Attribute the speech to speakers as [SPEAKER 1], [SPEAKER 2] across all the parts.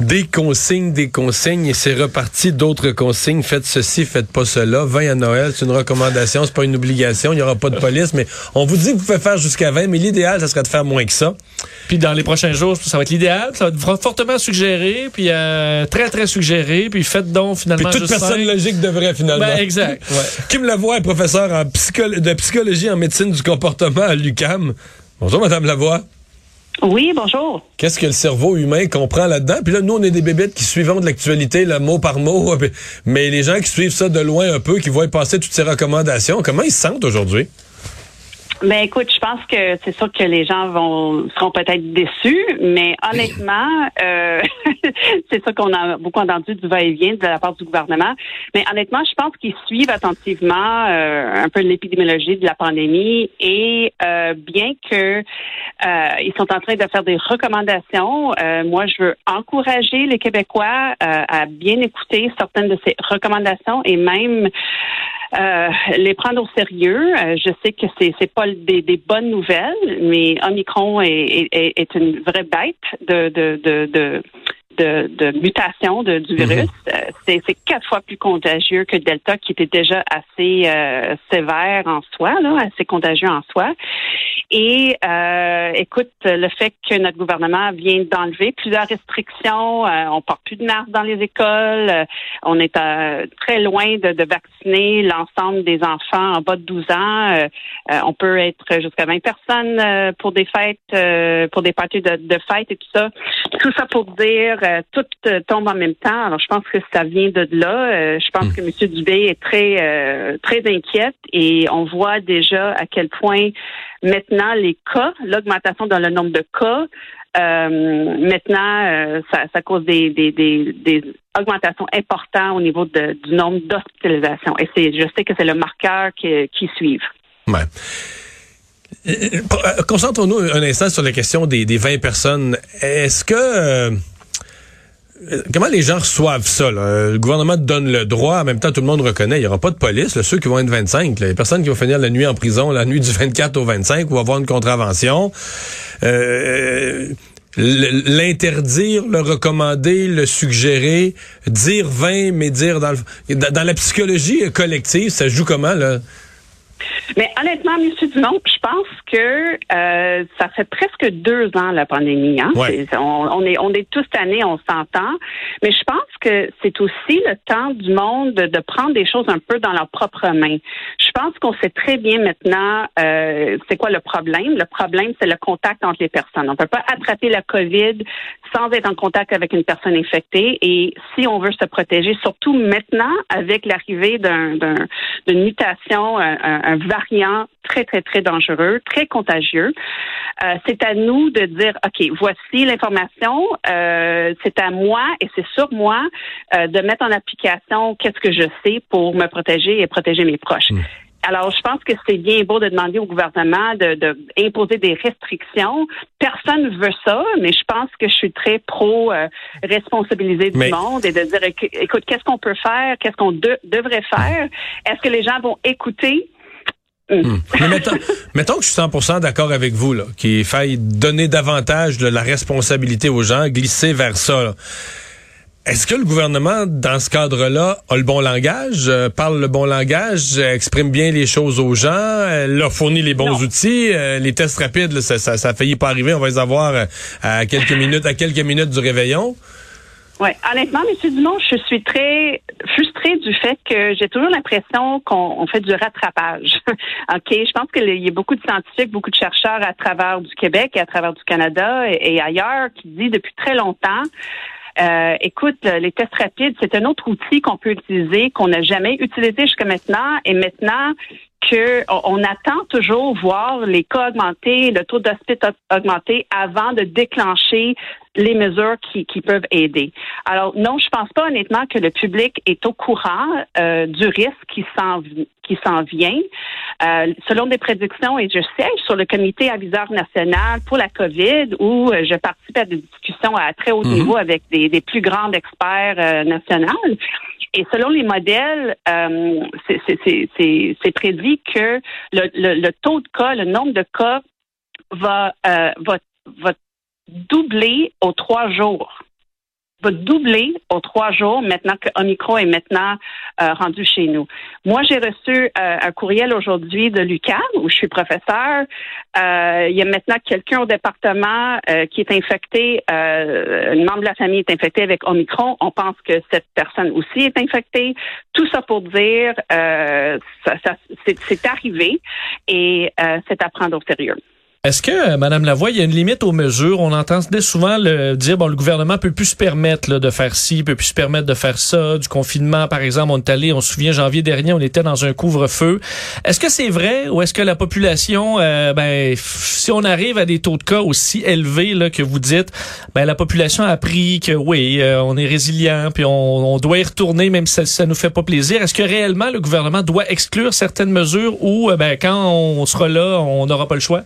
[SPEAKER 1] Des consignes, des consignes, et c'est reparti d'autres consignes. Faites ceci, faites pas cela. 20 à Noël, c'est une recommandation, c'est pas une obligation. Il n'y aura pas de police, mais on vous dit que vous pouvez faire jusqu'à 20, mais l'idéal, ça serait de faire moins que ça.
[SPEAKER 2] Puis dans les prochains jours, ça va être l'idéal. Ça va être fortement suggéré, puis euh, très, très suggéré. Puis faites donc finalement
[SPEAKER 1] Puis toute
[SPEAKER 2] juste
[SPEAKER 1] personne logique devrait finalement.
[SPEAKER 2] Ben, exact. Ouais.
[SPEAKER 1] Kim Lavoie est professeur en de psychologie en médecine du comportement à l'UCAM. Bonjour, Madame Lavoie.
[SPEAKER 3] Oui, bonjour.
[SPEAKER 1] Qu'est-ce que le cerveau humain comprend là-dedans? Puis là, nous, on est des bébêtes qui suivons de l'actualité, là, mot par mot. Mais les gens qui suivent ça de loin un peu, qui voient passer toutes ces recommandations, comment ils se sentent aujourd'hui?
[SPEAKER 3] Ben écoute, je pense que c'est sûr que les gens vont seront peut-être déçus, mais honnêtement, euh, c'est ça qu'on a beaucoup entendu du va-et-vient de la part du gouvernement. Mais honnêtement, je pense qu'ils suivent attentivement euh, un peu l'épidémiologie de la pandémie et euh, bien que euh, ils sont en train de faire des recommandations, euh, moi je veux encourager les Québécois euh, à bien écouter certaines de ces recommandations et même euh, les prendre au sérieux. Euh, je sais que c'est c'est pas des, des bonnes nouvelles, mais Omicron est, est, est- une vraie bête de de de, de de, de mutation de, du virus. Euh, c'est c'est quatre fois plus contagieux que Delta, qui était déjà assez euh, sévère en soi, là, assez contagieux en soi. Et euh, écoute, le fait que notre gouvernement vient d'enlever plusieurs restrictions, euh, on porte plus de masques dans les écoles, euh, on est euh, très loin de, de vacciner l'ensemble des enfants en bas de 12 ans. Euh, euh, on peut être jusqu'à 20 personnes euh, pour des fêtes, euh, pour des parties de, de fêtes et tout ça. Tout ça pour dire, euh, tout euh, tombe en même temps. Alors, je pense que ça vient de là. Euh, je pense que M. Dubé est très, euh, très inquiète et on voit déjà à quel point maintenant les cas, l'augmentation dans le nombre de cas, euh, maintenant, euh, ça, ça cause des, des, des, des augmentations importantes au niveau de- du nombre d'hospitalisations. Et c'est, je sais que c'est le marqueur qui, qui suivent.
[SPEAKER 1] Ouais. Euh, Concentrons-nous un instant sur la question des, des 20 personnes. Est-ce que... euh, euh, Comment les gens reçoivent ça? là? Le gouvernement donne le droit, en même temps tout le monde reconnaît, il n'y aura pas de police. là, ceux qui vont être 25, là, les personnes qui vont finir la nuit en prison, la nuit du 24 au 25, ou avoir une contravention. L'interdire, le recommander, le suggérer, dire 20, mais dire dans, le, dans la psychologie collective, ça joue comment là?
[SPEAKER 3] Mais honnêtement, M. Dumont, je pense que euh, ça fait presque deux ans la pandémie. Hein?
[SPEAKER 1] Ouais.
[SPEAKER 3] On, on est on est tous tannés, on s'entend. Mais je pense que c'est aussi le temps du monde de, de prendre des choses un peu dans leurs propres mains. Je pense qu'on sait très bien maintenant euh, c'est quoi le problème. Le problème, c'est le contact entre les personnes. On peut pas attraper la COVID sans être en contact avec une personne infectée. Et si on veut se protéger, surtout maintenant avec l'arrivée d'un, d'un- d'une mutation, un, un- un variant très, très, très dangereux, très contagieux, euh, c'est à nous de dire, OK, voici l'information, euh, c'est à moi et c'est sur moi euh, de mettre en application qu'est-ce que je sais pour me protéger et protéger mes proches. Alors, je pense que c'est bien beau de demander au gouvernement de, de imposer des restrictions. Personne ne veut ça, mais je pense que je suis très pro euh, responsabiliser du
[SPEAKER 1] Mais-
[SPEAKER 3] monde et de dire, éc- écoute, qu'est-ce qu'on peut faire, qu'est-ce qu'on de- devrait faire, est-ce que les gens vont écouter? Hum.
[SPEAKER 1] Mais mettons, mettons que je suis 100% d'accord avec vous, là, qu'il faille donner davantage de la responsabilité aux gens, glisser vers ça. là. Est-ce que le gouvernement, dans ce cadre-là, a le bon langage, euh, parle le bon langage, euh, exprime bien les choses aux gens, euh, leur fournit les bons
[SPEAKER 3] Non.
[SPEAKER 1] outils, euh, les tests rapides, là, ça, ça, ça a failli pas arriver, on va les avoir à quelques minutes, à quelques minutes du réveillon?
[SPEAKER 3] Oui, honnêtement, M. Dumont, je suis très frustrée du fait que j'ai toujours l'impression qu'on on fait du rattrapage. OK, je pense qu'il y a beaucoup de scientifiques, beaucoup de chercheurs à travers du Québec et à travers du Canada et, et ailleurs qui disent depuis très longtemps euh, écoute, les tests rapides, c'est un autre outil qu'on peut utiliser, qu'on n'a jamais utilisé jusqu'à maintenant. Et maintenant que on, attend toujours voir les cas augmenter, le taux d'hospitalisation augmenter avant de déclencher les mesures qui, qui peuvent aider. Alors non, je pense pas honnêtement que le public est au courant euh, du risque qui s'en qui s'en vient. Euh, selon des prédictions, et je siège sur le comité aviseur national pour la COVID, où euh, je participe à des discussions à très haut niveau avec des, des plus grands experts euh, nationaux. Et selon les modèles, euh, c'est prédit que le, le, taux de cas, le nombre de cas va, euh, va, va doubler aux trois jours va doubler aux trois jours maintenant que Omicron est maintenant euh, rendu chez nous. Moi, j'ai reçu euh, un courriel aujourd'hui de l'UQAM où je suis professeur. Euh, il y a maintenant quelqu'un au département qui est infecté, un membre de la famille est infecté avec Omicron. On pense que cette personne aussi est infectée. Tout ça pour dire, ça, ça c'est arrivé et c'est à prendre au sérieux.
[SPEAKER 2] Est-ce que, euh, Madame Lavoie, il y a une limite aux mesures? On entend souvent le dire, bon, le gouvernement peut plus se permettre de faire ci, peut plus se permettre de faire ça. Du confinement, par exemple, on est allé, on se souvient, janvier dernier, on était dans un couvre-feu. Est-ce que c'est vrai ou est-ce que la population, euh, ben, si on arrive à des taux de cas aussi élevés là, que vous dites, ben, la population a appris que oui, euh, on est résilient, puis on, doit y retourner même si ça, ça nous fait pas plaisir. Est-ce que réellement le gouvernement doit exclure certaines mesures ou ben, quand on sera là, on n'aura pas le choix?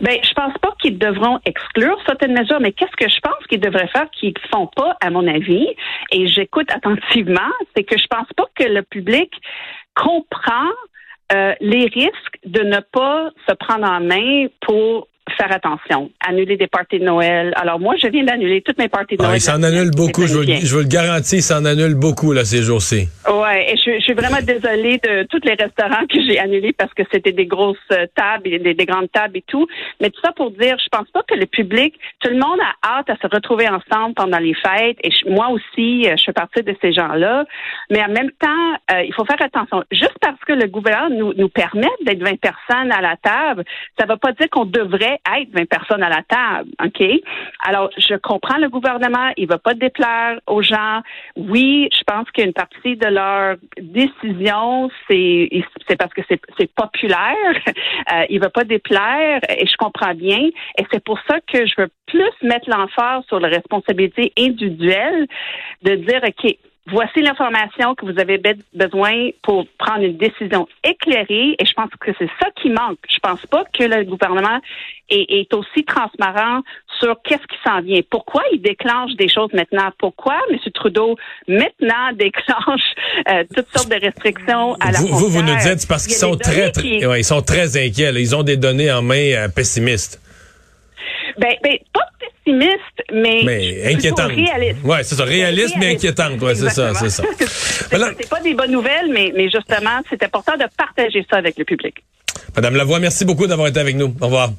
[SPEAKER 3] Ben, je pense pas qu'ils devront exclure certaines mesures, mais qu'est-ce que je pense qu'ils devraient faire qu'ils font pas, à mon avis, et j'écoute attentivement, c'est que je pense pas que le public comprend euh, les risques de ne pas se prendre en main pour faire attention, annuler des parties de Noël. Alors moi, je viens d'annuler toutes mes parties de ah, Noël.
[SPEAKER 1] il s'en annule beaucoup, je vous, je vous, le garantis, il s'en annule beaucoup là ces jours-ci.
[SPEAKER 3] Ouais, et je, je, suis vraiment désolée de tous les restaurants que j'ai annulés parce que c'était des grosses euh, tables, et des, des, grandes tables et tout. Mais tout ça pour dire, je pense pas que le public, tout le monde a hâte à se retrouver ensemble pendant les fêtes. Et moi aussi, euh, je fais partie de ces gens-là. Mais en même temps, euh, il faut faire attention. Juste parce que le gouvernement nous, nous permet d'être 20 personnes à la table, ça va pas dire qu'on devrait être 20 personnes à la table, OK? Alors, je comprends le gouvernement, il va pas déplaire aux gens. Oui, je pense qu'une partie de leur décision, c'est c'est parce que c'est populaire. Euh, il va pas déplaire et je comprends bien. Et c'est pour ça que je veux plus mettre l'emphase sur la responsabilité individuelle de dire, OK, voici l'information que vous avez besoin pour prendre une décision éclairée et je pense que c'est ça qui manque. Je pense pas que le gouvernement est, est aussi transparent sur qu'est-ce qui s'en vient. Pourquoi il déclenche des choses maintenant? Pourquoi M. Trudeau maintenant déclenche euh, toutes sortes de restrictions à la
[SPEAKER 1] Vous, vous, vous nous dites parce qu'ils sont très, très ouais, ils sont très inquiets. Là. Ils ont des données en main euh, pessimistes.
[SPEAKER 3] Ben, ben, pas mais,
[SPEAKER 1] mais inquiétante.
[SPEAKER 3] Réaliste.
[SPEAKER 1] Ouais, c'est ça, réaliste, mais inquiétante. Ouais, c'est ça, c'est ça.
[SPEAKER 3] c'est pas des bonnes nouvelles, mais, mais justement, c'est important de partager ça avec le public.
[SPEAKER 1] Madame Lavoie, merci beaucoup d'avoir été avec nous. Au revoir.